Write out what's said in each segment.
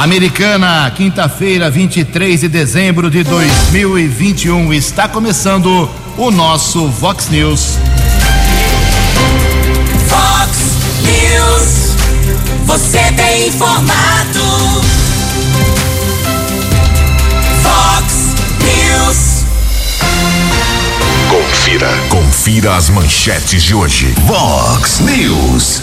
Americana, quinta-feira, 23 de dezembro de 2021. Está começando o nosso Vox News. Vox News. Você tem informado. Vox News. Confira, confira as manchetes de hoje. Vox News.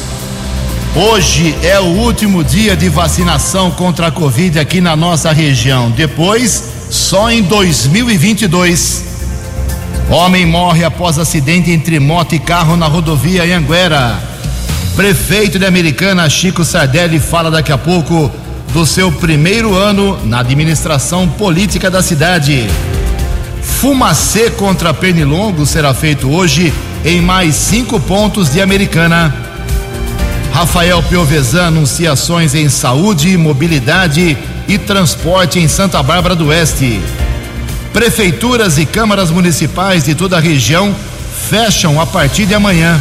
Hoje é o último dia de vacinação contra a Covid aqui na nossa região. Depois, só em 2022. Homem morre após acidente entre moto e carro na rodovia Anguera. Prefeito de Americana, Chico Sardelli, fala daqui a pouco do seu primeiro ano na administração política da cidade. Fumacê contra Pernilongo será feito hoje em mais cinco pontos de Americana. Rafael Piovesan anuncia ações em saúde, mobilidade e transporte em Santa Bárbara do Oeste. Prefeituras e câmaras municipais de toda a região fecham a partir de amanhã.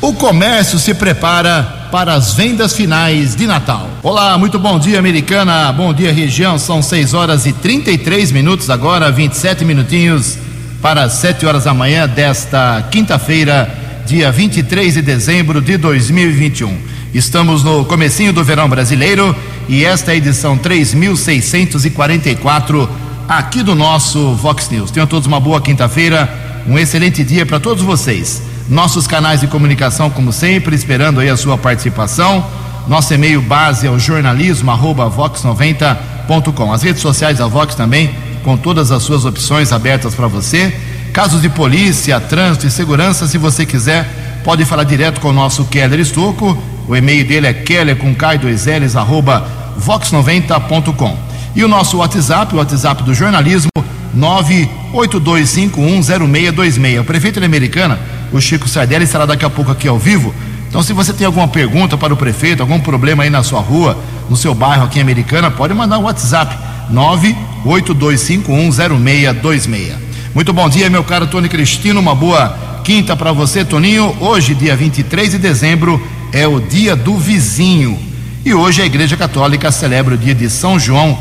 O comércio se prepara para as vendas finais de Natal. Olá, muito bom dia, americana. Bom dia, região. São 6 horas e 33 minutos agora, 27 minutinhos para as 7 horas da manhã desta quinta-feira, dia 23 de dezembro de 2021. Estamos no comecinho do verão brasileiro e esta é a edição 3644 aqui do nosso Vox News. Tenham todos uma boa quinta-feira, um excelente dia para todos vocês. Nossos canais de comunicação, como sempre, esperando aí a sua participação. Nosso e-mail base é o jornalismo arroba vox90.com. As redes sociais da Vox também, com todas as suas opções abertas para você. Casos de polícia, trânsito e segurança, se você quiser, pode falar direto com o nosso Keller Estocco. O e-mail dele é keller com K2Ls arroba vox90.com. E o nosso WhatsApp, o WhatsApp do jornalismo, 982510626. O prefeito de Americana, o Chico Sardelli, estará daqui a pouco aqui ao vivo. Então, se você tem alguma pergunta para o prefeito, algum problema aí na sua rua, no seu bairro aqui em Americana, pode mandar um WhatsApp, 982510626. Muito bom dia, meu caro Tony Cristino. Uma boa quinta para você, Toninho. Hoje, dia 23 de dezembro, é o dia do vizinho. E hoje a Igreja Católica celebra o dia de São João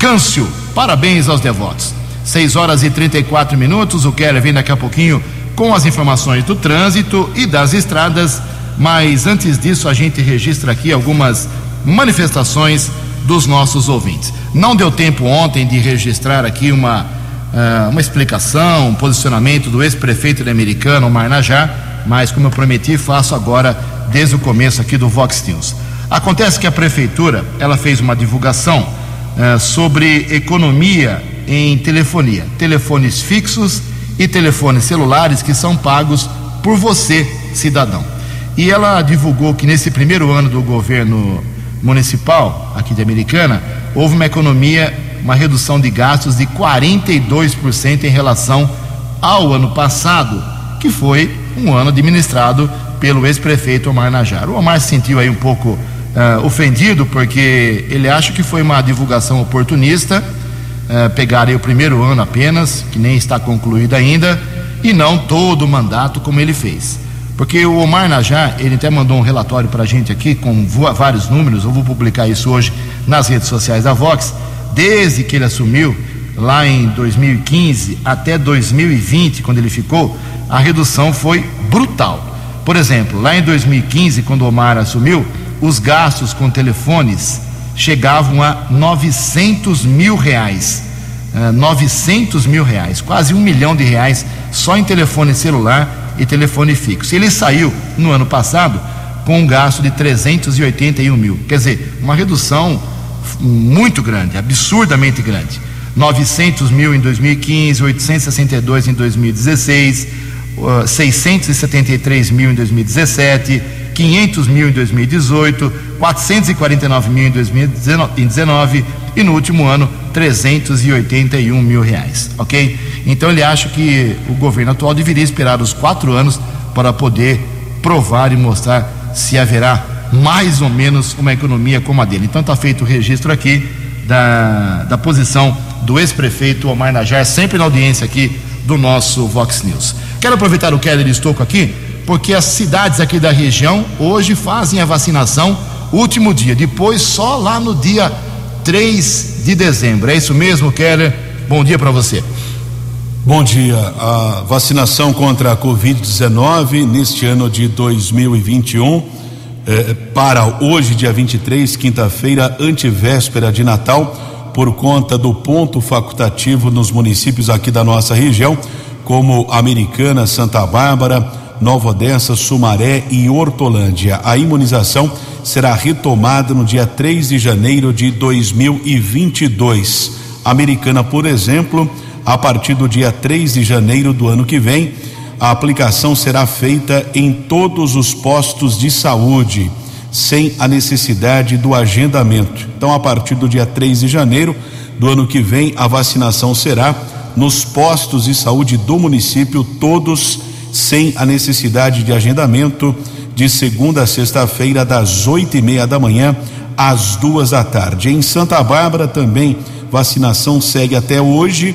Câncio. Parabéns aos devotos. 6 horas e 34 minutos. O Keller vem daqui a pouquinho com as informações do trânsito e das estradas. Mas antes disso, a gente registra aqui algumas manifestações dos nossos ouvintes. Não deu tempo ontem de registrar aqui uma, uh, uma explicação, um posicionamento do ex-prefeito de Americana, Omar Najar, mas como eu prometi, faço agora desde o começo aqui do Vox News. Acontece que a prefeitura ela fez uma divulgação uh, sobre economia em telefonia, telefones fixos e telefones celulares que são pagos por você, cidadão. E ela divulgou que nesse primeiro ano do governo municipal aqui de Americana houve uma economia, uma redução de gastos de 42% em relação ao ano passado, que foi um ano administrado pelo ex-prefeito Omar Najar. O Omar se sentiu aí um pouco uh, ofendido porque ele acha que foi uma divulgação oportunista, uh, pegar o primeiro ano apenas, que nem está concluído ainda, e não todo o mandato como ele fez. Porque o Omar Najar, ele até mandou um relatório para a gente aqui com vários números, eu vou publicar isso hoje nas redes sociais da Vox, desde que ele assumiu, lá em 2015 até 2020, quando ele ficou, a redução foi brutal. Por exemplo, lá em 2015, quando Omar assumiu, os gastos com telefones chegavam a 900 mil reais. Uh, 900 mil reais, quase um milhão de reais só em telefone celular e telefone fixo. Ele saiu no ano passado com um gasto de 381 mil. Quer dizer, uma redução muito grande, absurdamente grande. 900 mil em 2015, 862 em 2016, uh, 673 mil em 2017, 500 mil em 2018, 449 mil em 2019 e no último ano 381 mil reais, ok? Então ele acha que o governo atual deveria esperar os quatro anos para poder provar e mostrar se haverá mais ou menos uma economia como a dele. Então está feito o registro aqui da, da posição do ex-prefeito Omar Najar, sempre na audiência aqui do nosso Vox News. Quero aproveitar o Keller Estouco aqui, porque as cidades aqui da região hoje fazem a vacinação último dia, depois só lá no dia 3 de dezembro. É isso mesmo, Keller? Bom dia para você. Bom dia. A vacinação contra a Covid-19 neste ano de 2021, eh, para hoje, dia 23, quinta-feira, antevéspera de Natal, por conta do ponto facultativo nos municípios aqui da nossa região, como Americana, Santa Bárbara, Nova Odessa, Sumaré e Hortolândia. A imunização será retomada no dia 3 de janeiro de 2022. Americana, por exemplo a partir do dia 3 de janeiro do ano que vem, a aplicação será feita em todos os postos de saúde, sem a necessidade do agendamento. Então, a partir do dia 3 de janeiro do ano que vem, a vacinação será nos postos de saúde do município, todos sem a necessidade de agendamento, de segunda a sexta-feira, das oito e meia da manhã às duas da tarde. Em Santa Bárbara também vacinação segue até hoje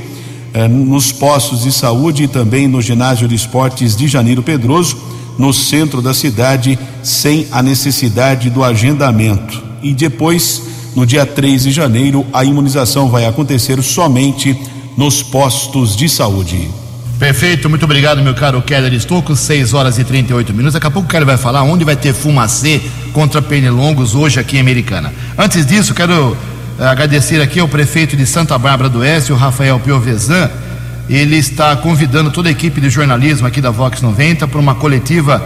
eh, nos postos de saúde e também no ginásio de esportes de Janeiro Pedroso, no centro da cidade, sem a necessidade do agendamento. E depois, no dia 3 de janeiro, a imunização vai acontecer somente nos postos de saúde. Perfeito, muito obrigado, meu caro Keller Estouco. 6 horas e 38 minutos. Daqui a pouco o Keller vai falar onde vai ter fumacê contra pernilongos hoje aqui em Americana. Antes disso, quero agradecer aqui ao prefeito de Santa Bárbara do Oeste, o Rafael Piovesan. Ele está convidando toda a equipe de jornalismo aqui da Vox 90 para uma coletiva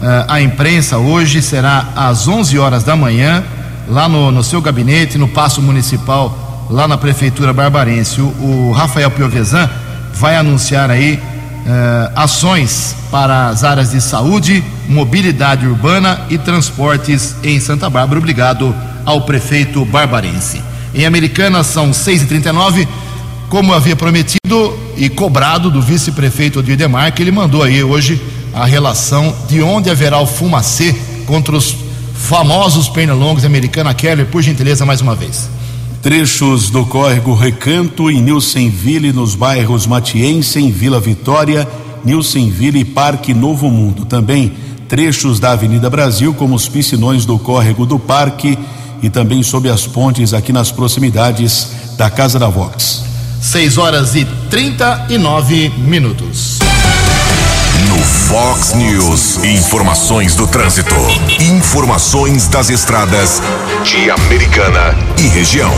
uh, à imprensa hoje. Será às 11 horas da manhã, lá no, no seu gabinete, no Paço Municipal, lá na Prefeitura Barbarense. O, o Rafael Piovesan vai anunciar aí uh, ações para as áreas de saúde, mobilidade urbana e transportes em Santa Bárbara. Obrigado ao prefeito barbarense. Em Americana são 6h39. Como havia prometido e cobrado do vice-prefeito Odidemar, que ele mandou aí hoje a relação de onde haverá o fumacê contra os famosos pernilongos americana Keller, por gentileza, mais uma vez. Trechos do córrego Recanto e Nilsenville nos bairros Matiense, em Vila Vitória, Nilsenville e Parque Novo Mundo. Também trechos da Avenida Brasil, como os piscinões do córrego do Parque e também sob as pontes aqui nas proximidades da Casa da Vox. 6 horas e 39 minutos. No Fox News, informações do trânsito, informações das estradas de Americana e região.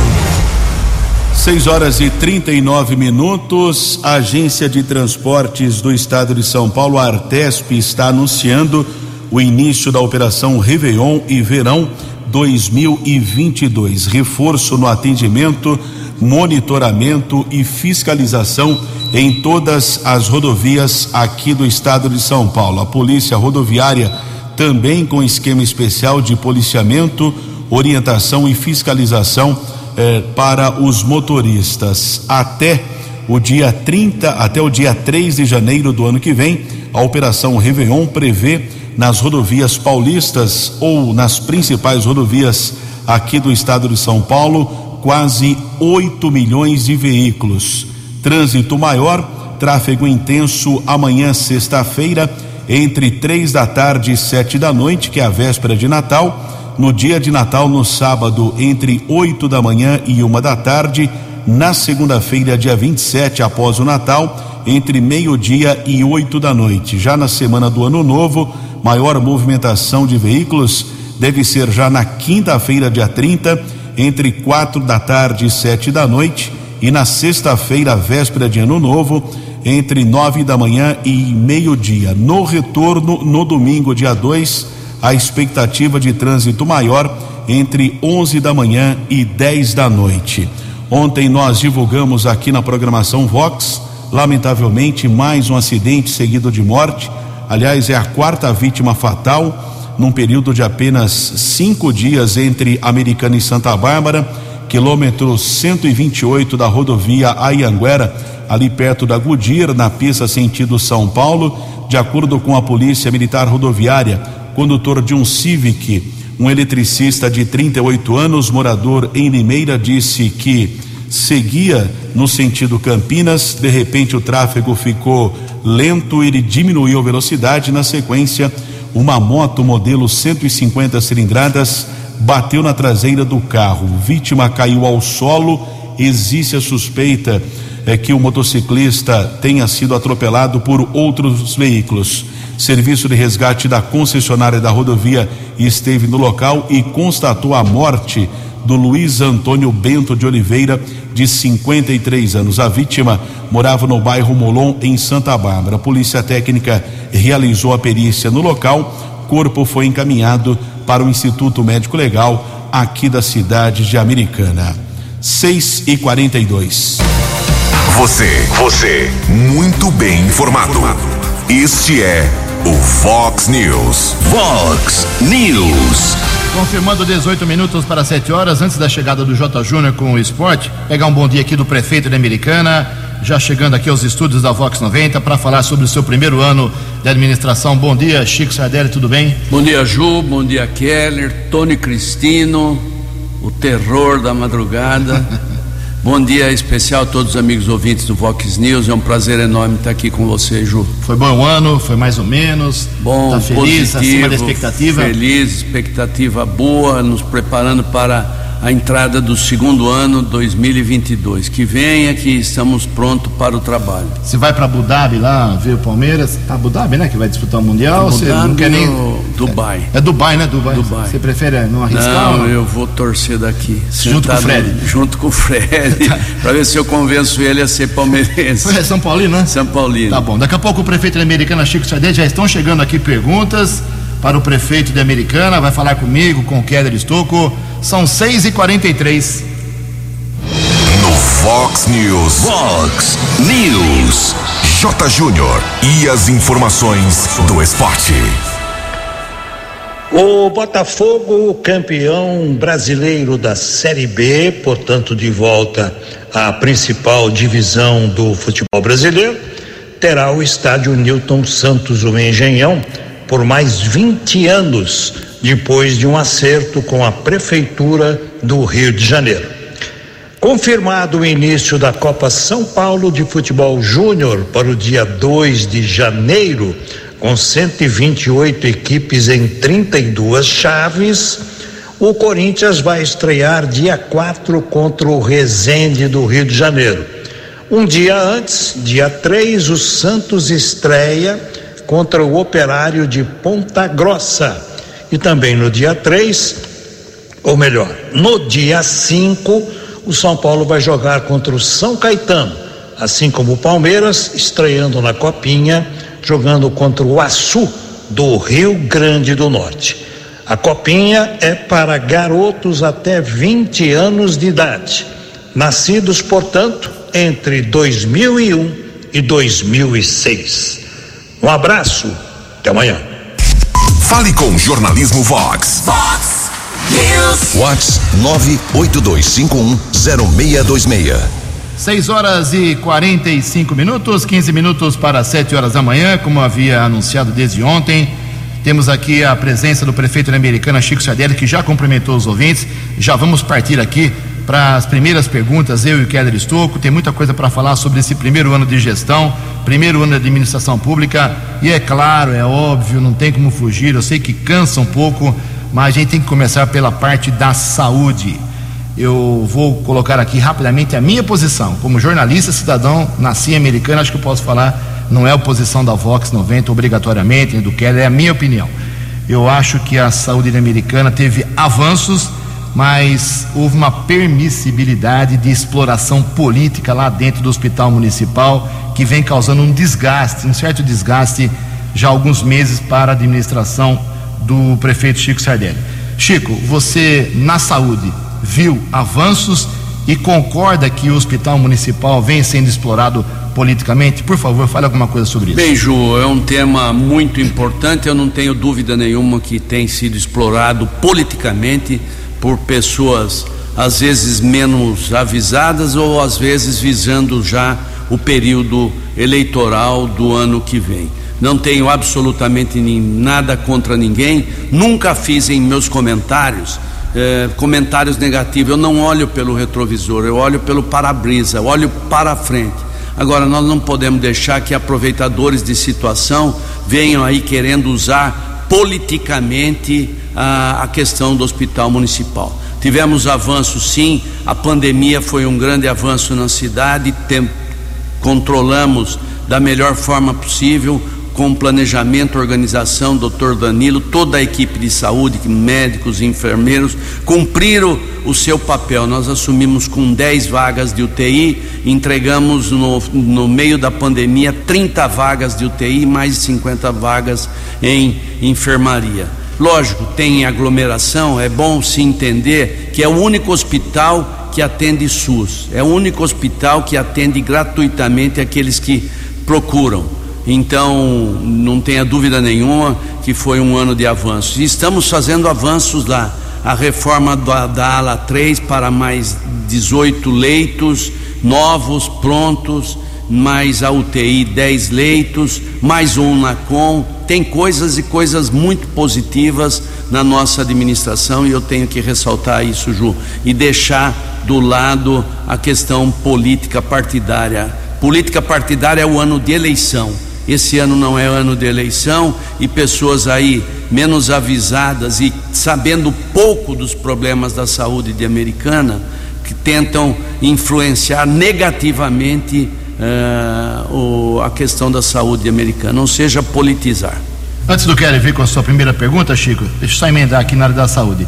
6 horas e 39 minutos. A Agência de Transportes do Estado de São Paulo, a Artesp, está anunciando o início da operação Réveillon e Verão 2022. Reforço no atendimento, monitoramento e fiscalização em todas as rodovias aqui do estado de São Paulo. A Polícia Rodoviária também com esquema especial de policiamento, orientação e fiscalização eh, para os motoristas. Até o dia 30, até o dia 3 de janeiro do ano que vem, a Operação Réveillon prevê nas rodovias paulistas ou nas principais rodovias aqui do estado de São Paulo, quase 8 milhões de veículos. Trânsito maior, tráfego intenso amanhã, sexta-feira, entre três da tarde e sete da noite, que é a véspera de Natal. No dia de Natal, no sábado, entre 8 da manhã e uma da tarde. Na segunda-feira, dia 27, após o Natal, entre meio-dia e oito da noite. Já na semana do Ano Novo, maior movimentação de veículos deve ser já na quinta-feira, dia 30, entre quatro da tarde e sete da noite, e na sexta-feira, véspera de Ano Novo, entre nove da manhã e meio-dia. No retorno, no domingo, dia 2, a expectativa de trânsito maior entre 11 da manhã e 10 da noite. Ontem nós divulgamos aqui na programação Vox, lamentavelmente, mais um acidente seguido de morte Aliás, é a quarta vítima fatal num período de apenas cinco dias entre Americana e Santa Bárbara, quilômetro 128 da rodovia Ayanguera, ali perto da Goodyear, na pista sentido São Paulo. De acordo com a Polícia Militar Rodoviária, condutor de um Civic, um eletricista de 38 anos, morador em Limeira, disse que seguia no sentido Campinas, de repente o tráfego ficou lento, ele diminuiu a velocidade. Na sequência, uma moto modelo 150 cilindradas bateu na traseira do carro. Vítima caiu ao solo. Existe a suspeita é que o motociclista tenha sido atropelado por outros veículos. Serviço de resgate da concessionária da rodovia esteve no local e constatou a morte do Luiz Antônio Bento de Oliveira, de 53 anos. A vítima morava no bairro Molon, em Santa Bárbara. A polícia técnica realizou a perícia no local. Corpo foi encaminhado para o Instituto Médico Legal aqui da cidade de Americana. 6 e 42 Você, você, muito bem informado. Este é o Fox News. Fox News. Confirmando 18 minutos para 7 horas, antes da chegada do J. Júnior com o esporte, pegar um bom dia aqui do prefeito de Americana, já chegando aqui aos estúdios da Vox 90 para falar sobre o seu primeiro ano de administração. Bom dia, Chico Sardelli, tudo bem? Bom dia, Ju, bom dia, Keller, Tony Cristino, o terror da madrugada. bom dia especial a todos os amigos ouvintes do Vox News. É um prazer enorme estar aqui com você, Ju. Foi bom o ano, foi mais ou menos. Bom, tá feliz, positivo, acima da expectativa. Feliz, expectativa boa, nos preparando para a entrada do segundo ano 2022. Que venha que estamos prontos para o trabalho. Você vai para Abu Dhabi lá ver o Palmeiras? Tá Abu Dhabi, né? Que vai disputar o Mundial. Abu Você Dhabi não quer nem. Dubai. É Dubai, né? Dubai. Dubai. Você prefere não arriscar? Não, eu vou torcer daqui. Junto com o Fred. Junto com o Fred. para ver se eu convenço ele a ser palmeirense. Foi São Paulino, né? São Paulino. Tá bom. Daqui a pouco o prefeito de Americana, Chico Sardelli, já estão chegando aqui perguntas para o prefeito de Americana. Vai falar comigo, com o Keller Estocco. São 6h43. No Fox News. Fox News. J. Júnior. E as informações do esporte. O Botafogo, campeão brasileiro da Série B, portanto, de volta à principal divisão do futebol brasileiro, terá o estádio Newton Santos, o Engenhão, por mais 20 anos, depois de um acerto com a Prefeitura do Rio de Janeiro. Confirmado o início da Copa São Paulo de Futebol Júnior para o dia 2 de janeiro, com 128 equipes em 32 chaves, o Corinthians vai estrear dia 4 contra o Resende do Rio de Janeiro. Um dia antes, dia 3, o Santos estreia contra o Operário de Ponta Grossa. E também no dia 3, ou melhor, no dia 5, o São Paulo vai jogar contra o São Caetano, assim como o Palmeiras, estreando na Copinha, jogando contra o Açu do Rio Grande do Norte. A Copinha é para garotos até 20 anos de idade, nascidos, portanto, entre 2001 e 2006. Um abraço, até amanhã. Fale com o Jornalismo Vox. Fox News. Vox 982510626. 6 horas e 45 minutos, 15 minutos para 7 horas da manhã, como havia anunciado desde ontem. Temos aqui a presença do prefeito da Americana, Chico Sardelli, que já cumprimentou os ouvintes. Já vamos partir aqui para as primeiras perguntas, eu e o Keller Estocco. Tem muita coisa para falar sobre esse primeiro ano de gestão, primeiro ano de administração pública. E é claro, é óbvio, não tem como fugir. Eu sei que cansa um pouco, mas a gente tem que começar pela parte da saúde. Eu vou colocar aqui rapidamente a minha posição. Como jornalista, cidadão, nasci americano, acho que eu posso falar, não é a posição da Vox 90 obrigatoriamente, do Keller, é a minha opinião. Eu acho que a saúde americana teve avanços, mas houve uma permissibilidade de exploração política lá dentro do hospital municipal que vem causando um desgaste, um certo desgaste já há alguns meses para a administração do prefeito Chico Sardelli. Chico, você na saúde viu avanços e concorda que o hospital municipal vem sendo explorado politicamente? Por favor, fale alguma coisa sobre isso. Bem, Ju, é um tema muito importante. Eu não tenho dúvida nenhuma que tem sido explorado politicamente por pessoas às vezes menos avisadas ou às vezes visando já o período eleitoral do ano que vem. Não tenho absolutamente nada contra ninguém, nunca fiz em meus comentários eh, comentários negativos. Eu não olho pelo retrovisor, eu olho pelo para-brisa, eu olho para frente. Agora, nós não podemos deixar que aproveitadores de situação venham aí querendo usar politicamente a, a questão do hospital municipal. Tivemos avanços, sim, a pandemia foi um grande avanço na cidade, tem, controlamos da melhor forma possível, com planejamento, organização, doutor Danilo, toda a equipe de saúde, médicos, enfermeiros, cumpriram o seu papel. Nós assumimos com 10 vagas de UTI, entregamos no, no meio da pandemia 30 vagas de UTI mais de 50 vagas em enfermaria. Lógico, tem aglomeração, é bom se entender que é o único hospital que atende SUS, é o único hospital que atende gratuitamente aqueles que procuram. Então, não tenha dúvida nenhuma que foi um ano de avanços. E estamos fazendo avanços lá. A reforma da, da ala 3 para mais 18 leitos novos, prontos mais a UTI 10 leitos, mais um na com. Tem coisas e coisas muito positivas na nossa administração e eu tenho que ressaltar isso, Ju, e deixar do lado a questão política partidária. Política partidária é o ano de eleição. Esse ano não é ano de eleição e pessoas aí menos avisadas e sabendo pouco dos problemas da saúde de Americana que tentam influenciar negativamente uh, o, a questão da saúde americana, não seja politizar. Antes do Kelly vir com a sua primeira pergunta, Chico, deixa eu só emendar aqui na área da saúde.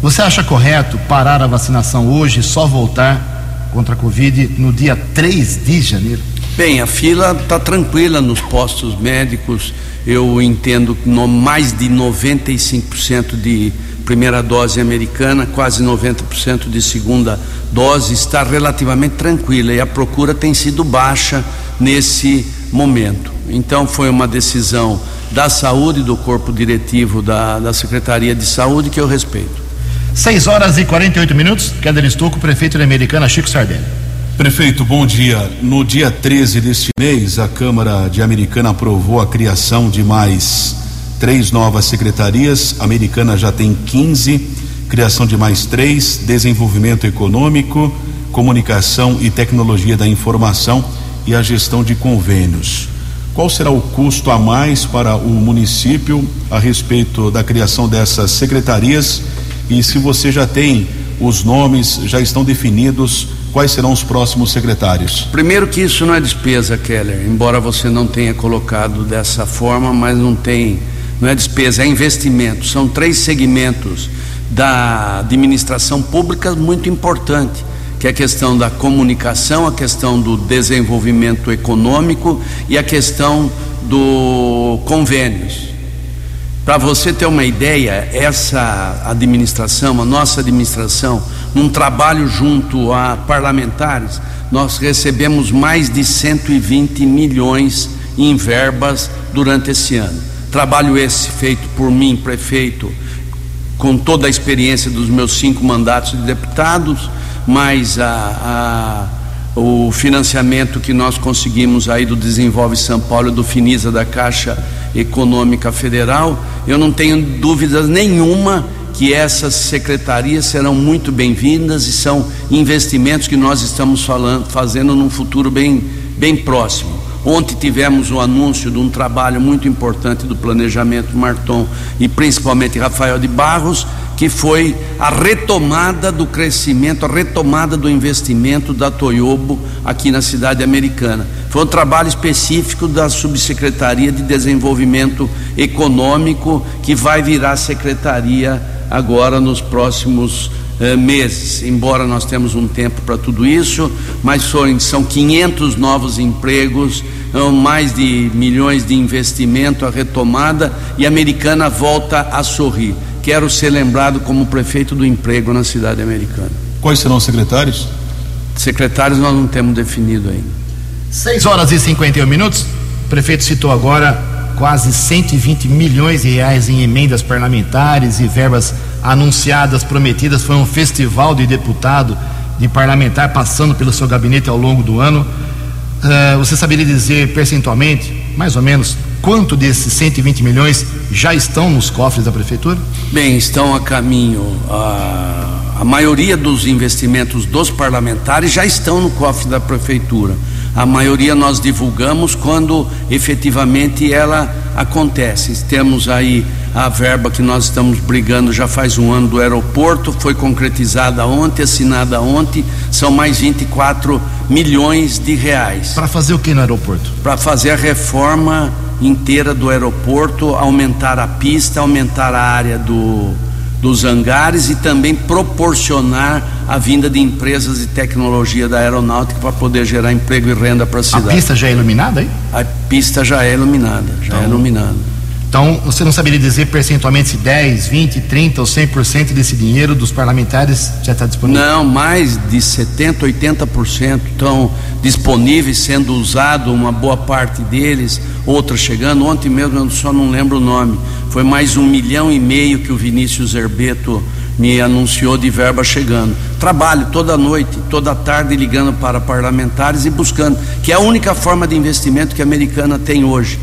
Você acha correto parar a vacinação hoje e só voltar contra a Covid no dia 3 de janeiro? Bem, a fila está tranquila nos postos médicos. Eu entendo que no, mais de 95% de primeira dose americana, quase 90% de segunda dose, está relativamente tranquila e a procura tem sido baixa nesse momento. Então, foi uma decisão da saúde, do corpo diretivo da, da Secretaria de Saúde, que eu respeito. 6 horas e 48 minutos. Keller Estouco, prefeito da Americana, Chico Sardelli. Prefeito, bom dia. No dia 13 deste mês, a Câmara de Americana aprovou a criação de mais três novas secretarias. A Americana já tem 15, criação de mais três: desenvolvimento econômico, comunicação e tecnologia da informação e a gestão de convênios. Qual será o custo a mais para o município a respeito da criação dessas secretarias? E se você já tem os nomes, já estão definidos, quais serão os próximos secretários? Primeiro que isso não é despesa, Keller, embora você não tenha colocado dessa forma, mas não tem não é despesa, é investimento. São três segmentos da administração pública muito importante, que é a questão da comunicação, a questão do desenvolvimento econômico e a questão do convênios. Para você ter uma ideia, essa administração, a nossa administração, num trabalho junto a parlamentares, nós recebemos mais de 120 milhões em verbas durante esse ano. Trabalho esse feito por mim, prefeito, com toda a experiência dos meus cinco mandatos de deputados, mais a, a, o financiamento que nós conseguimos aí do Desenvolve São Paulo, do Finisa da Caixa Econômica Federal. Eu não tenho dúvidas nenhuma que essas secretarias serão muito bem-vindas e são investimentos que nós estamos falando, fazendo num futuro bem, bem próximo. Ontem tivemos o anúncio de um trabalho muito importante do planejamento Marton e principalmente Rafael de Barros, que foi a retomada do crescimento, a retomada do investimento da Toyobo aqui na cidade americana. Foi um trabalho específico da Subsecretaria de Desenvolvimento Econômico que vai virar secretaria agora nos próximos eh, meses, embora nós temos um tempo para tudo isso, mas são, são 500 novos empregos, mais de milhões de investimento, a retomada e a americana volta a sorrir. Quero ser lembrado como prefeito do emprego na cidade americana. Quais serão os secretários? Secretários nós não temos definido ainda. 6 horas e 51 minutos. O prefeito citou agora quase 120 milhões de reais em emendas parlamentares e verbas anunciadas, prometidas. Foi um festival de deputado, de parlamentar, passando pelo seu gabinete ao longo do ano. Uh, você saberia dizer percentualmente, mais ou menos, quanto desses 120 milhões já estão nos cofres da prefeitura? Bem, estão a caminho. A, a maioria dos investimentos dos parlamentares já estão no cofre da prefeitura. A maioria nós divulgamos quando efetivamente ela acontece. Temos aí a verba que nós estamos brigando já faz um ano do aeroporto, foi concretizada ontem, assinada ontem, são mais 24 milhões de reais. Para fazer o que no aeroporto? Para fazer a reforma inteira do aeroporto, aumentar a pista, aumentar a área do, dos hangares e também proporcionar a vinda de empresas de tecnologia da aeronáutica para poder gerar emprego e renda para a cidade. A pista já é iluminada aí? A pista já é iluminada, já é então, é iluminada. Então, você não saberia dizer percentualmente se 10, 20, 30 ou 100% desse dinheiro dos parlamentares já está disponível? Não, mais de 70, 80% estão disponíveis, sendo usado uma boa parte deles, outras chegando. Ontem mesmo eu só não lembro o nome. Foi mais um milhão e meio que o Vinícius Herbeto me anunciou de verba chegando. Trabalho toda noite, toda tarde ligando para parlamentares e buscando, que é a única forma de investimento que a americana tem hoje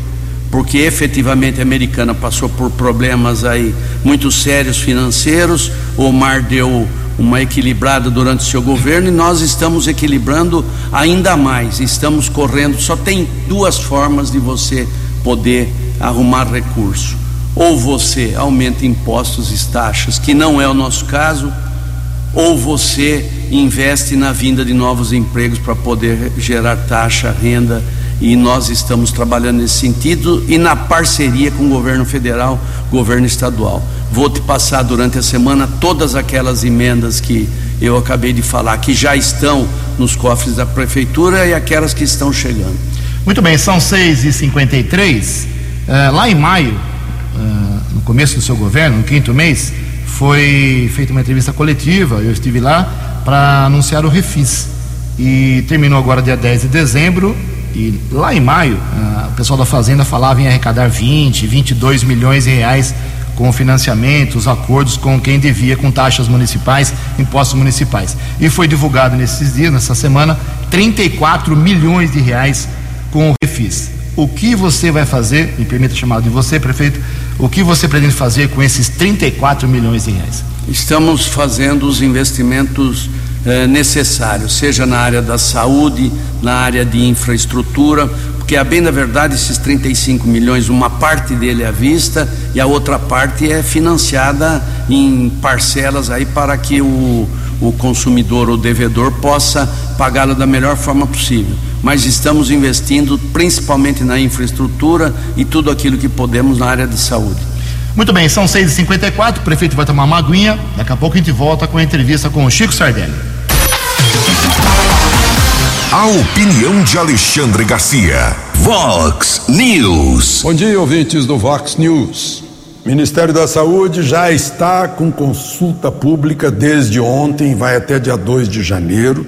porque efetivamente a americana passou por problemas aí muito sérios financeiros. O Mar deu uma equilibrada durante o seu governo e nós estamos equilibrando ainda mais. Estamos correndo. Só tem duas formas de você poder arrumar recurso. Ou você aumenta impostos e taxas, que não é o nosso caso, ou você investe na vinda de novos empregos para poder gerar taxa, renda e nós estamos trabalhando nesse sentido e na parceria com o governo federal, governo estadual. Vou te passar durante a semana todas aquelas emendas que eu acabei de falar, que já estão nos cofres da prefeitura e aquelas que estão chegando. Muito bem, são 6h53. Uh, eh, lá em maio, uh, no começo do seu governo, no quinto mês, foi feita uma entrevista coletiva, eu estive lá para anunciar o Refis. E terminou agora dia 10 de dezembro e lá em maio, o pessoal da Fazenda falava em arrecadar 20, 22 milhões de reais com financiamentos, acordos com quem devia com taxas municipais, impostos municipais. E foi divulgado nesses dias, nessa semana, 34 milhões de reais com o Refis. O que você vai fazer, me permita chamar de você, prefeito, o que você pretende fazer com esses 34 milhões de reais? Estamos fazendo os investimentos eh, necessários, seja na área da saúde, na área de infraestrutura, porque a bem da verdade esses 35 milhões, uma parte dele é à vista e a outra parte é financiada em parcelas aí para que o, o consumidor ou devedor possa pagá-la da melhor forma possível. Mas estamos investindo principalmente na infraestrutura e tudo aquilo que podemos na área de saúde. Muito bem, são 6h54, o prefeito vai tomar uma aguinha, daqui a pouco a gente volta com a entrevista com o Chico Sardelli. A opinião de Alexandre Garcia. Vox News. Bom dia, ouvintes do Vox News. Ministério da Saúde já está com consulta pública desde ontem, vai até dia 2 de janeiro,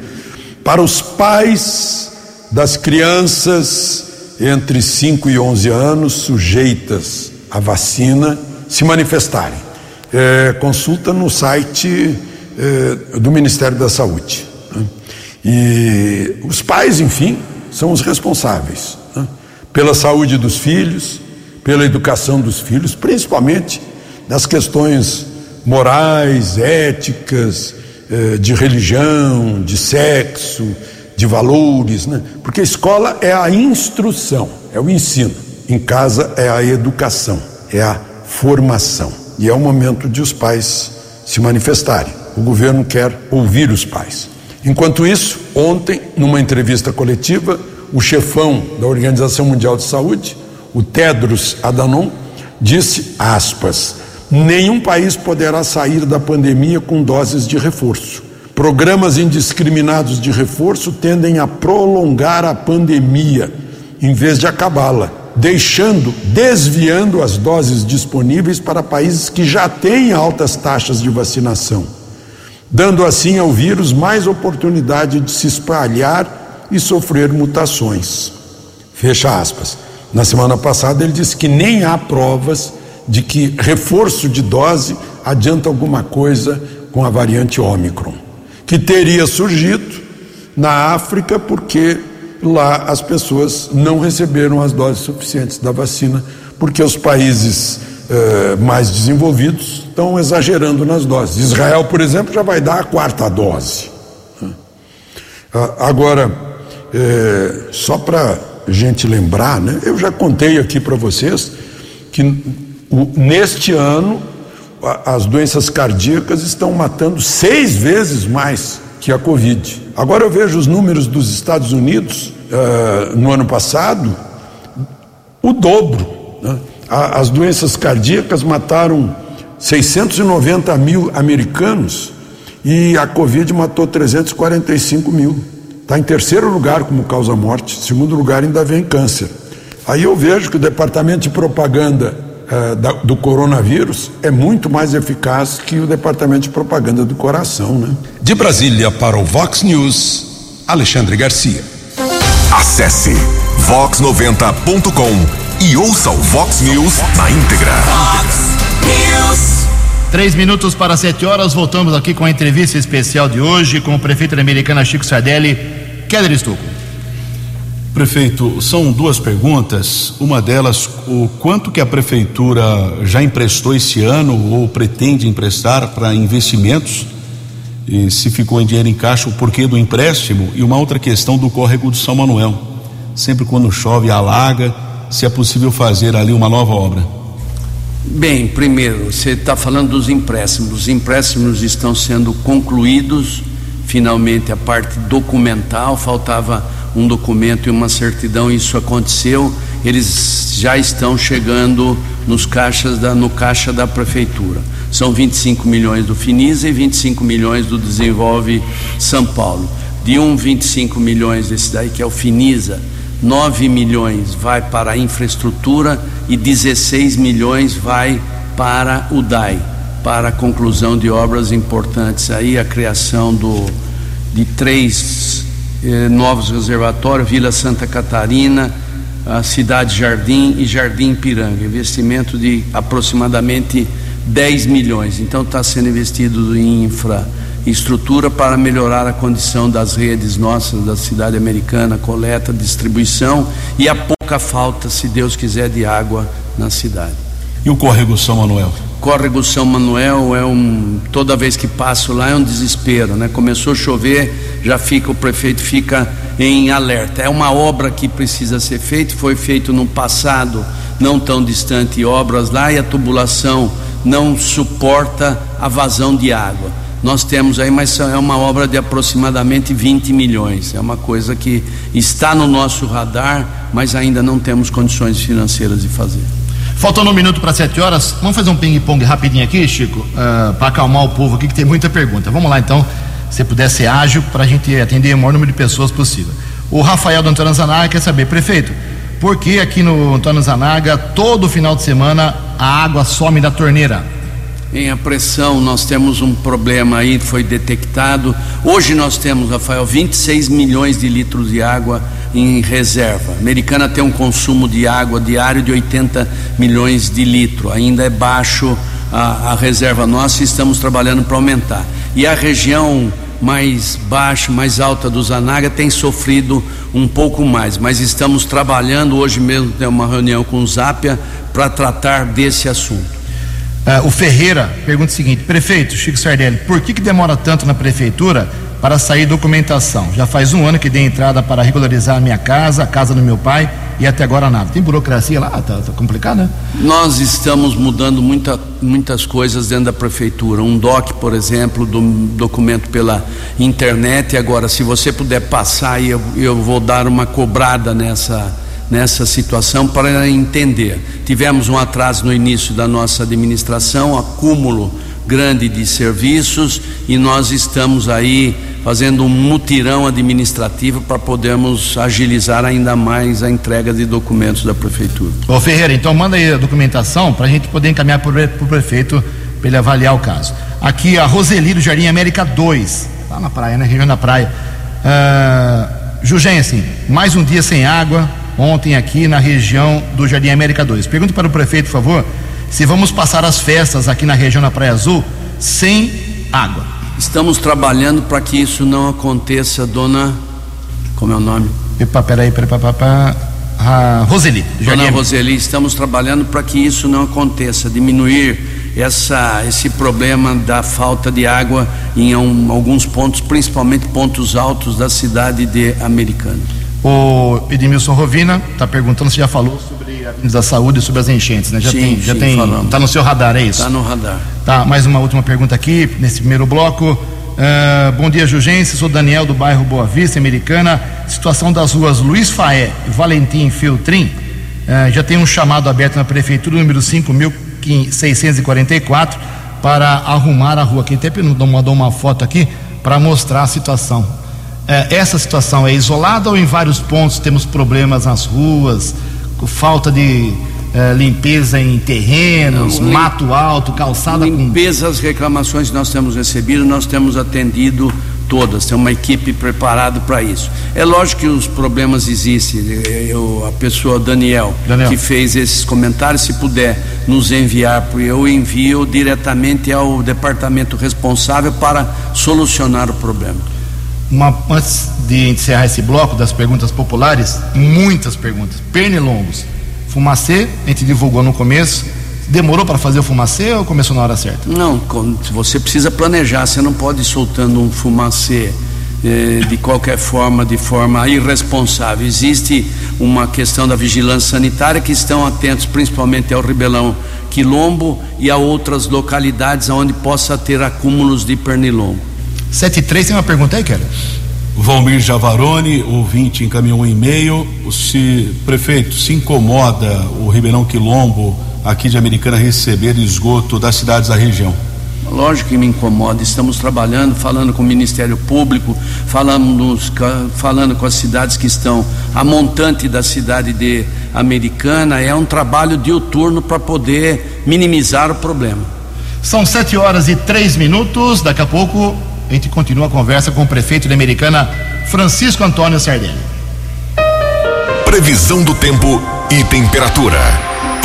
para os pais das crianças entre 5 e 11 anos sujeitas à vacina se manifestarem. É, consulta no site é, do Ministério da Saúde. E os pais, enfim, são os responsáveis né? pela saúde dos filhos, pela educação dos filhos, principalmente nas questões morais, éticas, eh, de religião, de sexo, de valores, né? porque a escola é a instrução, é o ensino, em casa é a educação, é a formação. E é o momento de os pais se manifestarem. O governo quer ouvir os pais. Enquanto isso, ontem, numa entrevista coletiva, o chefão da Organização Mundial de Saúde, o Tedros Adhanom, disse, aspas, nenhum país poderá sair da pandemia com doses de reforço. Programas indiscriminados de reforço tendem a prolongar a pandemia, em vez de acabá-la, deixando, desviando as doses disponíveis para países que já têm altas taxas de vacinação dando assim ao vírus mais oportunidade de se espalhar e sofrer mutações. Fecha aspas. Na semana passada ele disse que nem há provas de que reforço de dose adianta alguma coisa com a variante Ômicron, que teria surgido na África porque lá as pessoas não receberam as doses suficientes da vacina, porque os países eh, mais desenvolvidos estão exagerando nas doses. Israel, por exemplo, já vai dar a quarta dose. Ah, agora, é, só para gente lembrar, né? Eu já contei aqui para vocês que o, neste ano a, as doenças cardíacas estão matando seis vezes mais que a Covid. Agora eu vejo os números dos Estados Unidos uh, no ano passado, o dobro. Né? A, as doenças cardíacas mataram 690 mil americanos e a Covid matou 345 mil. Está em terceiro lugar como causa morte, segundo lugar ainda vem câncer. Aí eu vejo que o departamento de propaganda uh, da, do coronavírus é muito mais eficaz que o departamento de propaganda do coração, né? De Brasília para o Vox News, Alexandre Garcia. Acesse vox90.com e ouça o Vox News na íntegra. Vox News. Três minutos para sete horas, voltamos aqui com a entrevista especial de hoje com o prefeito da Americana Chico Sardelli, Keller Estocco. Prefeito, são duas perguntas. Uma delas, o quanto que a prefeitura já emprestou esse ano ou pretende emprestar para investimentos? E se ficou em dinheiro em caixa, o porquê do empréstimo? E uma outra questão do córrego do São Manuel. Sempre quando chove, alaga, se é possível fazer ali uma nova obra. Bem, primeiro, você está falando dos empréstimos. Os empréstimos estão sendo concluídos, finalmente a parte documental, faltava um documento e uma certidão, isso aconteceu. Eles já estão chegando nos caixas da, no caixa da prefeitura. São 25 milhões do Finisa e 25 milhões do Desenvolve São Paulo. De um 25 milhões desse daí, que é o Finisa, 9 milhões vai para a infraestrutura e 16 milhões vai para o DAI, para a conclusão de obras importantes aí, a criação do, de três eh, novos reservatórios, Vila Santa Catarina, a Cidade Jardim e Jardim Piranga, investimento de aproximadamente 10 milhões. Então está sendo investido em infraestrutura para melhorar a condição das redes nossas da cidade americana, coleta, distribuição e a pouca falta, se Deus quiser, de água na cidade. E o córrego São Manuel? Córrego São Manuel é um toda vez que passo lá é um desespero, né? Começou a chover, já fica o prefeito fica em alerta. É uma obra que precisa ser feita, foi feito no passado, não tão distante obras lá e a tubulação não suporta a vazão de água. Nós temos aí, mas é uma obra de aproximadamente 20 milhões. É uma coisa que está no nosso radar, mas ainda não temos condições financeiras de fazer. Faltando um minuto para sete horas, vamos fazer um ping-pong rapidinho aqui, Chico, uh, para acalmar o povo aqui que tem muita pergunta. Vamos lá então, se puder ser ágil para a gente atender o maior número de pessoas possível. O Rafael do Antônio Zanaga quer saber, prefeito, por que aqui no Antônio Zanaga, todo final de semana, a água some da torneira? Em a pressão, nós temos um problema aí, foi detectado. Hoje nós temos, Rafael, 26 milhões de litros de água em reserva. A americana tem um consumo de água diário de 80 milhões de litros. Ainda é baixo a, a reserva nossa e estamos trabalhando para aumentar. E a região mais baixa, mais alta do Zanaga tem sofrido um pouco mais, mas estamos trabalhando. Hoje mesmo tem uma reunião com o Zápia para tratar desse assunto. Uh, o Ferreira pergunta o seguinte: prefeito Chico Sardelli, por que, que demora tanto na prefeitura para sair documentação? Já faz um ano que dei entrada para regularizar a minha casa, a casa do meu pai e até agora nada. Tem burocracia lá? Tá, tá complicado, né? Nós estamos mudando muita, muitas coisas dentro da prefeitura. Um DOC, por exemplo, do documento pela internet. Agora, se você puder passar, eu, eu vou dar uma cobrada nessa nessa situação para entender. Tivemos um atraso no início da nossa administração, acúmulo grande de serviços e nós estamos aí fazendo um mutirão administrativo para podermos agilizar ainda mais a entrega de documentos da prefeitura. Ô Ferreira, então manda aí a documentação para a gente poder encaminhar para o prefeito para ele avaliar o caso. Aqui a Roseli do Jardim América 2, lá na praia, né? Região da praia. Uh, Jugensen, mais um dia sem água, ontem aqui na região do Jardim América 2. Pergunto para o prefeito, por favor, se vamos passar as festas aqui na região da Praia Azul sem água. Estamos trabalhando para que isso não aconteça, dona. Como é o nome? Epa, peraí, peraí, peraí, peraí. Ah, Roseli. Dona Roseli, estamos trabalhando para que isso não aconteça, diminuir essa, esse problema da falta de água em um, alguns pontos, principalmente pontos altos da cidade de Americana. O Edmilson Rovina está perguntando se já falou sobre a da saúde, sobre as enchentes, né? Já sim, tem, já sim, tem, falamos. tá no seu radar, é isso? Está no radar. Tá, mais uma última pergunta aqui, nesse primeiro bloco. Ah, bom dia, Jugense. Sou Daniel do bairro Boa Vista, Americana. Situação das ruas Luiz Faé e Valentim Filtrim. Ah, já tem um chamado aberto na prefeitura, número 5.644, para arrumar a rua. Quem até mandou uma foto aqui para mostrar a situação. Ah, essa situação é isolada ou em vários pontos temos problemas nas ruas, com falta de eh, limpeza em terrenos, Não, mato alto, calçada com Limpeza, as reclamações que nós temos recebido, nós temos atendido todas, tem uma equipe preparada para isso. É lógico que os problemas existem. Eu, a pessoa, Daniel, Daniel. que fez esses comentários, se puder nos enviar, porque eu envio diretamente ao departamento responsável para solucionar o problema. Uma, antes de encerrar esse bloco das perguntas populares, muitas perguntas. Pernilongos. Fumacê, a gente divulgou no começo. Demorou para fazer o fumacê ou começou na hora certa? Não, você precisa planejar, você não pode ir soltando um fumacê eh, de qualquer forma, de forma irresponsável. Existe uma questão da vigilância sanitária que estão atentos principalmente ao Ribelão Quilombo e a outras localidades onde possa ter acúmulos de pernilongo. 7 e 3 tem uma pergunta aí, Keller? Valmir Javaroni, ouvinte, encaminhou um e-mail. O se, prefeito, se incomoda o Ribeirão Quilombo, aqui de Americana, receber esgoto das cidades da região? Lógico que me incomoda, estamos trabalhando, falando com o Ministério Público, falamos, falando com as cidades que estão a montante da cidade de Americana, é um trabalho diuturno para poder minimizar o problema. São 7 horas e 3 minutos. Daqui a pouco a gente continua a conversa com o prefeito de Americana, Francisco Antônio Sardelli. Previsão do tempo e temperatura.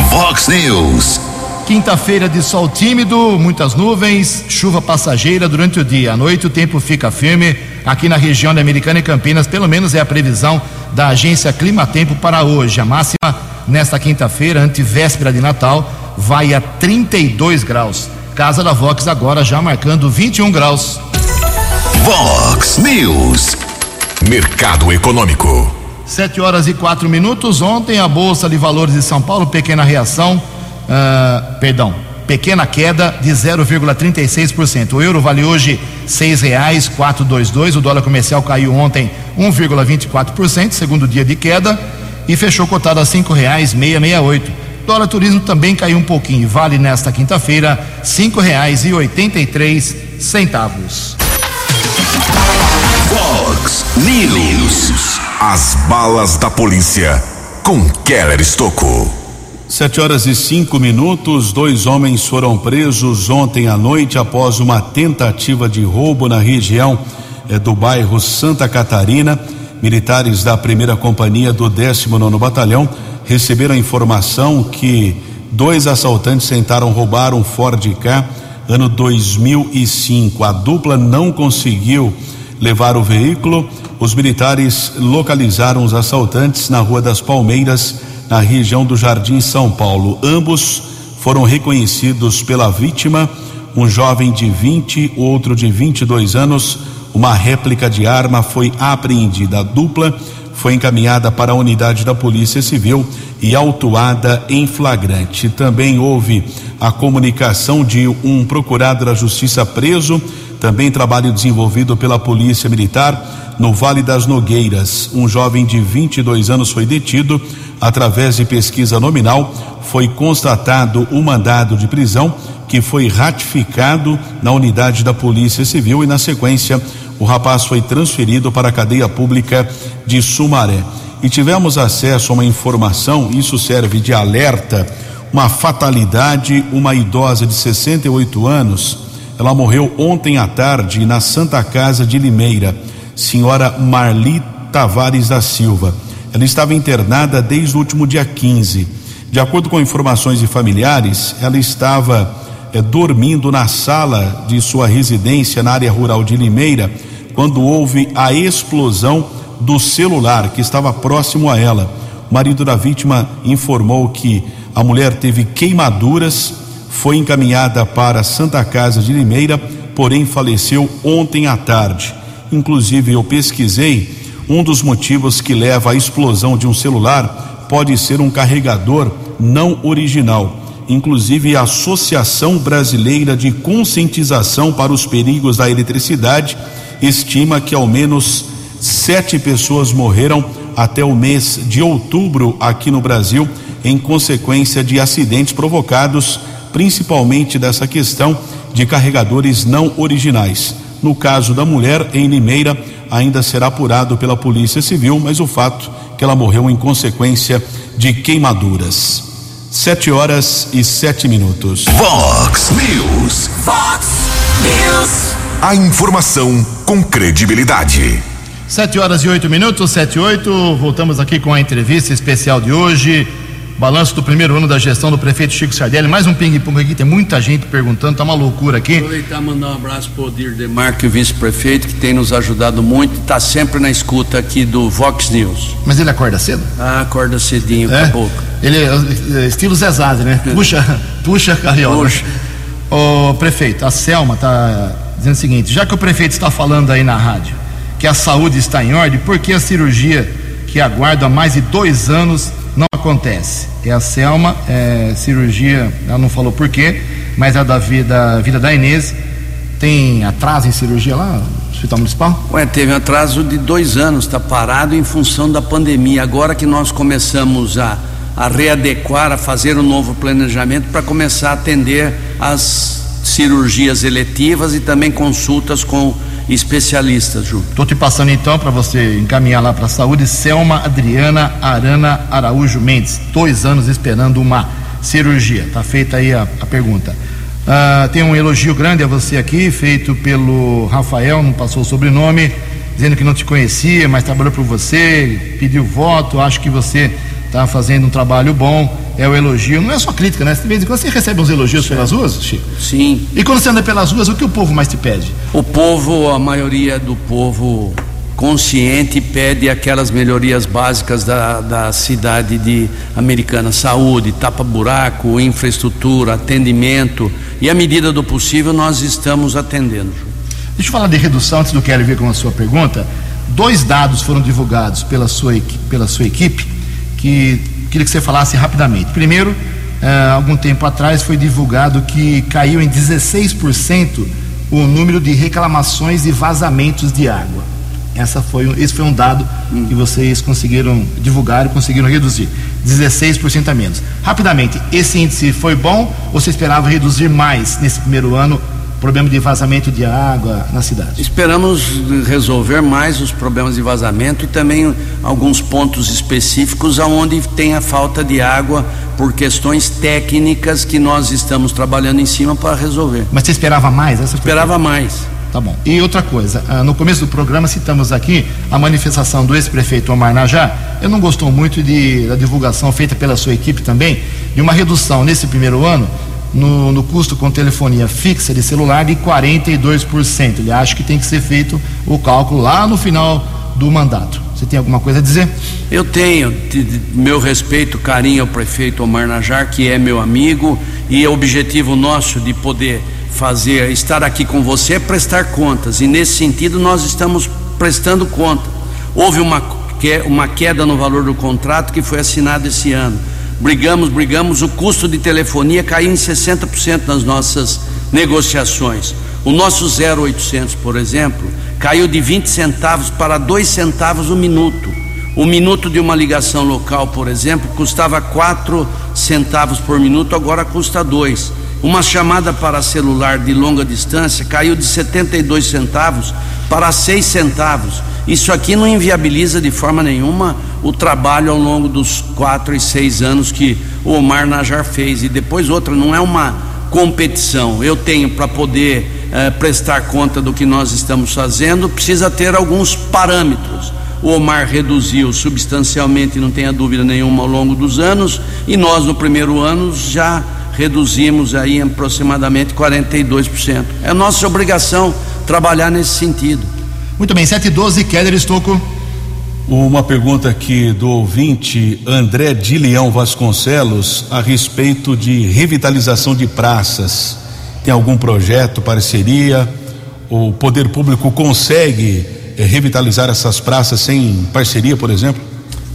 Vox News. Quinta-feira de sol tímido, muitas nuvens, chuva passageira durante o dia. À noite o tempo fica firme aqui na região da Americana e Campinas, pelo menos é a previsão da agência Climatempo para hoje. A máxima nesta quinta-feira, antevéspera de Natal, vai a 32 graus. Casa da Vox agora já marcando 21 graus. Vox News. Mercado Econômico. 7 horas e quatro minutos. Ontem a Bolsa de Valores de São Paulo, pequena reação, ah, perdão, pequena queda de 0,36%. O euro vale hoje seis reais quatro dois dois. O dólar comercial caiu ontem 1,24%, segundo dia de queda, e fechou cotado a cinco reais meia meia oito. Dólar turismo também caiu um pouquinho, vale nesta quinta-feira cinco reais e oitenta e três centavos. Vox News. As balas da polícia com Keller Estocou. Sete horas e cinco minutos, dois homens foram presos ontem à noite após uma tentativa de roubo na região eh, do bairro Santa Catarina. Militares da primeira companhia do 19 Batalhão receberam a informação que dois assaltantes tentaram roubar um Ford K ano 2005. A dupla não conseguiu levar o veículo. Os militares localizaram os assaltantes na Rua das Palmeiras, na região do Jardim São Paulo. Ambos foram reconhecidos pela vítima, um jovem de 20, outro de 22 anos. Uma réplica de arma foi apreendida. A dupla foi encaminhada para a unidade da Polícia Civil e autuada em flagrante. Também houve a comunicação de um procurado da Justiça preso, também trabalho desenvolvido pela Polícia Militar no Vale das Nogueiras. Um jovem de 22 anos foi detido através de pesquisa nominal. Foi constatado o mandado de prisão que foi ratificado na unidade da Polícia Civil e na sequência o rapaz foi transferido para a cadeia pública de Sumaré. E tivemos acesso a uma informação, isso serve de alerta, uma fatalidade, uma idosa de 68 anos, ela morreu ontem à tarde na Santa Casa de Limeira, senhora Marli Tavares da Silva. Ela estava internada desde o último dia 15. De acordo com informações de familiares, ela estava é, dormindo na sala de sua residência na área rural de Limeira quando houve a explosão do celular que estava próximo a ela. O marido da vítima informou que a mulher teve queimaduras, foi encaminhada para Santa Casa de Limeira, porém faleceu ontem à tarde. Inclusive, eu pesquisei, um dos motivos que leva à explosão de um celular pode ser um carregador não original. Inclusive, a Associação Brasileira de Conscientização para os Perigos da Eletricidade estima que ao menos sete pessoas morreram até o mês de outubro aqui no Brasil em consequência de acidentes provocados principalmente dessa questão de carregadores não originais. No caso da mulher em Limeira, ainda será apurado pela Polícia Civil, mas o fato é que ela morreu em consequência de queimaduras. Sete horas e sete minutos. Vox News. Vox News. A informação com credibilidade. Sete horas e oito minutos, sete e oito. Voltamos aqui com a entrevista especial de hoje. Balanço do primeiro ano da gestão do prefeito Chico Sardelli. Mais um ping-pong aqui, tem muita gente perguntando, tá uma loucura aqui. Aproveitar e mandar um abraço para o Odir Demarque, o vice-prefeito, que tem nos ajudado muito, está sempre na escuta aqui do Vox News. Mas ele acorda cedo? Ah, acorda cedinho, É? acabou. Ele é estilo Zezade, né? Puxa, puxa a carriola. Puxa. Ô, prefeito, a Selma tá dizendo o seguinte: já que o prefeito está falando aí na rádio que a saúde está em ordem, por que a cirurgia que aguarda há mais de dois anos não acontece? É a Selma, é, cirurgia, ela não falou por quê, mas é da vida, vida da Inês. Tem atraso em cirurgia lá no Hospital Municipal? Ué, teve um atraso de dois anos, está parado em função da pandemia. Agora que nós começamos a, a readequar, a fazer um novo planejamento para começar a atender as cirurgias eletivas e também consultas com especialistas, Ju. Estou te passando então para você encaminhar lá para a saúde. Selma Adriana Arana Araújo Mendes, dois anos esperando uma cirurgia. Tá feita aí a, a pergunta. Ah, tem um elogio grande a você aqui, feito pelo Rafael, não passou o sobrenome, dizendo que não te conhecia, mas trabalhou por você, pediu voto, acho que você está fazendo um trabalho bom. É o elogio, não é só crítica, né? De vez em quando você recebe uns elogios pelas ruas, Chico. Sim, E quando você anda pelas ruas, o que o povo mais te pede? o povo, a maioria do povo consciente pede aquelas melhorias básicas da, da cidade de Americana, saúde, tapa-buraco, infraestrutura, atendimento e à medida do possível nós estamos atendendo. Deixa eu falar de redução antes do Kelly vir com a sua pergunta. Dois dados foram divulgados pela sua, pela sua equipe que queria que você falasse rapidamente. Primeiro, eh, algum tempo atrás foi divulgado que caiu em 16% o número de reclamações e vazamentos de água. Essa foi, esse foi um dado que vocês conseguiram divulgar e conseguiram reduzir. 16% a menos. Rapidamente, esse índice foi bom ou você esperava reduzir mais nesse primeiro ano problema de vazamento de água na cidade? Esperamos resolver mais os problemas de vazamento e também alguns pontos específicos aonde tem a falta de água por questões técnicas que nós estamos trabalhando em cima para resolver. Mas você esperava mais? Essa Esperava mais. Tá bom. E outra coisa, ah, no começo do programa citamos aqui a manifestação do ex-prefeito Omar Najá. Eu não gostou muito de, da divulgação feita pela sua equipe também, de uma redução nesse primeiro ano no, no custo com telefonia fixa de celular de 42%. Ele acha que tem que ser feito o cálculo lá no final do mandato. Você tem alguma coisa a dizer? Eu tenho meu respeito, carinho ao prefeito Omar Najar, que é meu amigo, e o objetivo nosso de poder fazer, estar aqui com você é prestar contas, e nesse sentido nós estamos prestando conta. Houve uma, uma queda no valor do contrato que foi assinado esse ano. Brigamos, brigamos, o custo de telefonia caiu em 60% nas nossas negociações. O nosso 0800, por exemplo, caiu de 20 centavos para 2 centavos o minuto. O minuto de uma ligação local, por exemplo, custava 4 centavos por minuto, agora custa 2. Uma chamada para celular de longa distância caiu de 72 centavos para 6 centavos. Isso aqui não inviabiliza de forma nenhuma o trabalho ao longo dos quatro e seis anos que o Omar Najar fez. E depois outra, não é uma competição. Eu tenho para poder eh, prestar conta do que nós estamos fazendo, precisa ter alguns parâmetros. O Omar reduziu substancialmente, não tenha dúvida nenhuma, ao longo dos anos, e nós no primeiro ano já reduzimos aí aproximadamente 42%. É nossa obrigação trabalhar nesse sentido. Muito bem, 7 e 12, Keller Estocco. Uma pergunta aqui do ouvinte André de Leão Vasconcelos a respeito de revitalização de praças. Tem algum projeto, parceria? O poder público consegue eh, revitalizar essas praças sem parceria, por exemplo?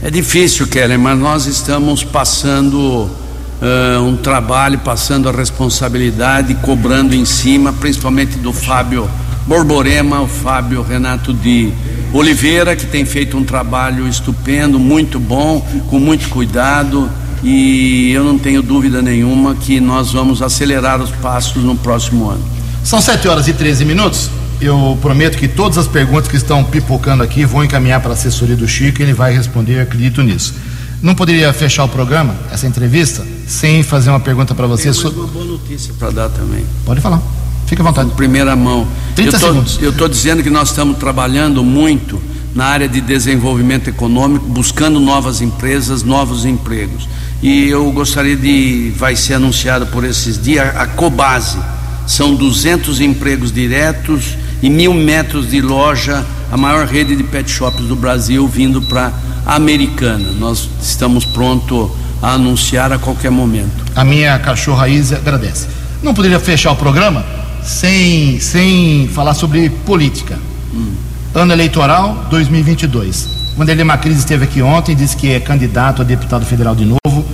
É difícil, Keller, mas nós estamos passando uh, um trabalho, passando a responsabilidade, cobrando em cima, principalmente do Fábio Borborema, o Fábio Renato de Oliveira, que tem feito um trabalho estupendo, muito bom, com muito cuidado, e eu não tenho dúvida nenhuma que nós vamos acelerar os passos no próximo ano. São 7 horas e 13 minutos. Eu prometo que todas as perguntas que estão pipocando aqui vão encaminhar para a assessoria do Chico e ele vai responder, acredito nisso. Não poderia fechar o programa, essa entrevista, sem fazer uma pergunta para você. Tem uma boa notícia para dar também. Pode falar. Fique à vontade. primeira mão. 30 eu tô, segundos. Eu estou dizendo que nós estamos trabalhando muito na área de desenvolvimento econômico, buscando novas empresas, novos empregos. E eu gostaria de, vai ser anunciado por esses dias, a Cobase. São 200 empregos diretos e mil metros de loja, a maior rede de pet shops do Brasil, vindo para a Americana. Nós estamos prontos a anunciar a qualquer momento. A minha cachorra Isa agradece. Não poderia fechar o programa sem, sem falar sobre política. Hum. Ano eleitoral 2022. Vanderlei Macris esteve aqui ontem, disse que é candidato a deputado federal de novo.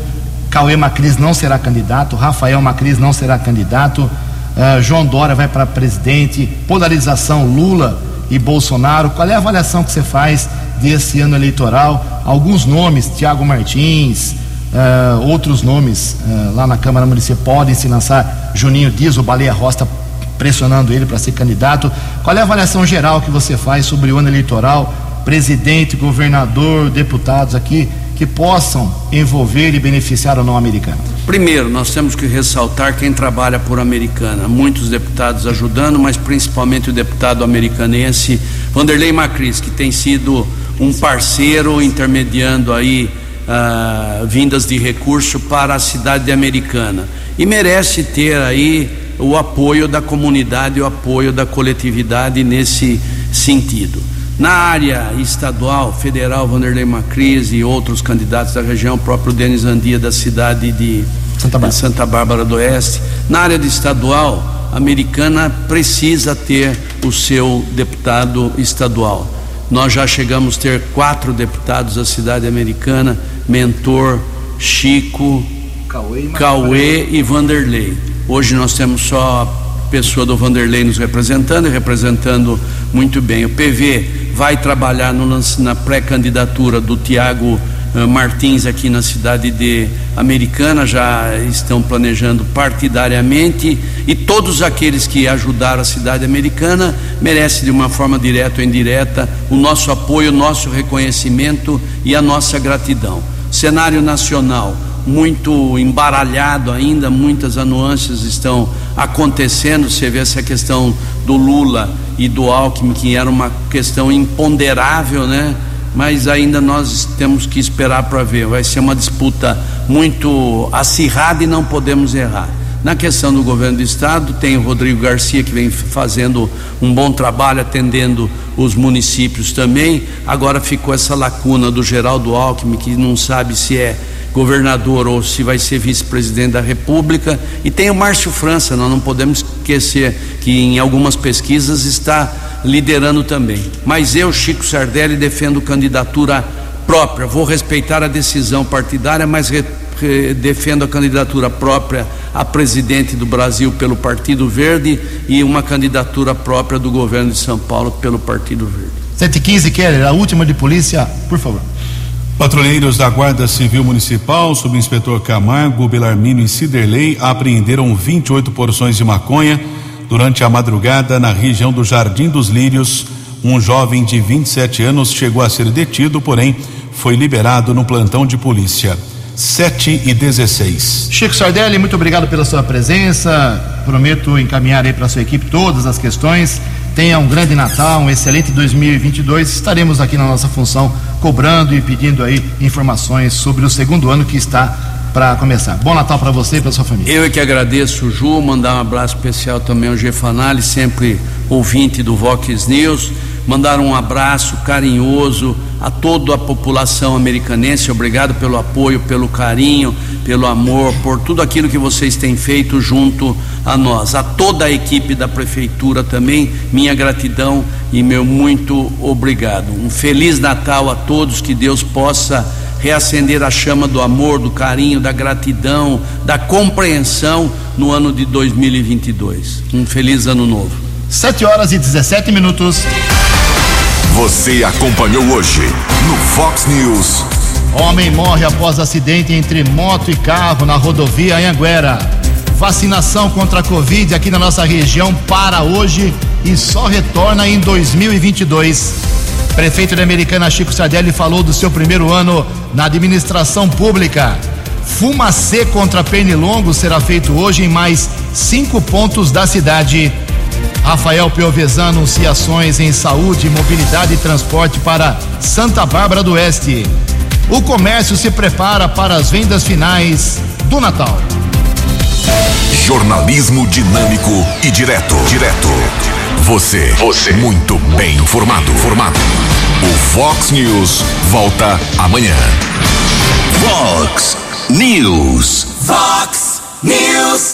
Cauê Macris não será candidato. Rafael Macris não será candidato. Uh, João Dória vai para presidente. Polarização Lula e Bolsonaro. Qual é a avaliação que você faz desse ano eleitoral? Alguns nomes, Tiago Martins, uh, outros nomes uh, lá na Câmara Municipal podem se lançar. Juninho Dias, o Baleia Rosta pressionando ele para ser candidato. Qual é a avaliação geral que você faz sobre o ano eleitoral? Presidente, governador, deputados aqui que possam envolver e beneficiar o não americano? Primeiro, nós temos que ressaltar quem trabalha por Americana. Muitos deputados ajudando, mas principalmente o deputado americanense Vanderlei Macris, que tem sido um parceiro intermediando aí ah, vindas de recurso para a cidade de Americana. E merece ter aí o apoio da comunidade, o apoio da coletividade nesse sentido. Na área estadual, federal, Vanderlei Macris e outros candidatos da região, o próprio Denis Andia da cidade de Santa Bárbara. Santa Bárbara do Oeste. Na área de estadual, a americana precisa ter o seu deputado estadual. Nós já chegamos a ter quatro deputados da cidade americana: Mentor, Chico, Cauê, Cauê e Vanderlei. Hoje nós temos só a pessoa do Vanderlei nos representando e representando muito bem. O PV vai trabalhar no, na pré-candidatura do Tiago uh, Martins aqui na cidade de Americana, já estão planejando partidariamente e todos aqueles que ajudaram a cidade americana merecem de uma forma direta ou indireta o nosso apoio, o nosso reconhecimento e a nossa gratidão. Cenário nacional muito embaralhado ainda, muitas anuâncias estão acontecendo. Você vê essa questão do Lula e do Alckmin, que era uma questão imponderável, né? Mas ainda nós temos que esperar para ver. Vai ser uma disputa muito acirrada e não podemos errar. Na questão do governo do estado, tem o Rodrigo Garcia que vem fazendo um bom trabalho atendendo os municípios também. Agora ficou essa lacuna do Geraldo Alckmin que não sabe se é governador ou se vai ser vice-presidente da República. E tem o Márcio França, nós não podemos esquecer que em algumas pesquisas está liderando também. Mas eu, Chico Sardelli, defendo candidatura própria. Vou respeitar a decisão partidária, mas re, re, defendo a candidatura própria a presidente do Brasil pelo Partido Verde e uma candidatura própria do governo de São Paulo pelo Partido Verde. 115, Keller, a última de polícia, por favor. Patrulheiros da Guarda Civil Municipal, subinspetor Camargo, Belarmino e Ciderley apreenderam 28 porções de maconha durante a madrugada na região do Jardim dos Lírios. Um jovem de 27 anos chegou a ser detido, porém foi liberado no plantão de polícia. 7 e 16. Chico Sardelli, muito obrigado pela sua presença. Prometo encaminhar aí para sua equipe todas as questões. Tenha um grande Natal, um excelente 2022. Estaremos aqui na nossa função cobrando e pedindo aí informações sobre o segundo ano que está para começar. Bom Natal para você e para sua família. Eu é que agradeço, Ju, mandar um abraço especial também ao Gefanali, sempre ouvinte do Vox News. Mandar um abraço carinhoso a toda a população americanense, obrigado pelo apoio, pelo carinho, pelo amor, por tudo aquilo que vocês têm feito junto a nós. A toda a equipe da prefeitura também, minha gratidão e meu muito obrigado. Um feliz Natal a todos, que Deus possa reacender a chama do amor, do carinho, da gratidão, da compreensão no ano de 2022. Um feliz ano novo. 7 horas e 17 minutos. Você acompanhou hoje no Fox News. Homem morre após acidente entre moto e carro na rodovia Anhanguera. Vacinação contra a Covid aqui na nossa região para hoje e só retorna em 2022. Prefeito de Americana Chico Sardelli falou do seu primeiro ano na administração pública. Fumacê contra Pernilongo será feito hoje em mais cinco pontos da cidade. Rafael Piovesan anuncia ações em saúde, mobilidade e transporte para Santa Bárbara do Oeste. O comércio se prepara para as vendas finais do Natal. Jornalismo dinâmico e direto. Direto. Você. Você. Muito bem informado. Formado. O Fox News volta amanhã. Fox News. Fox News.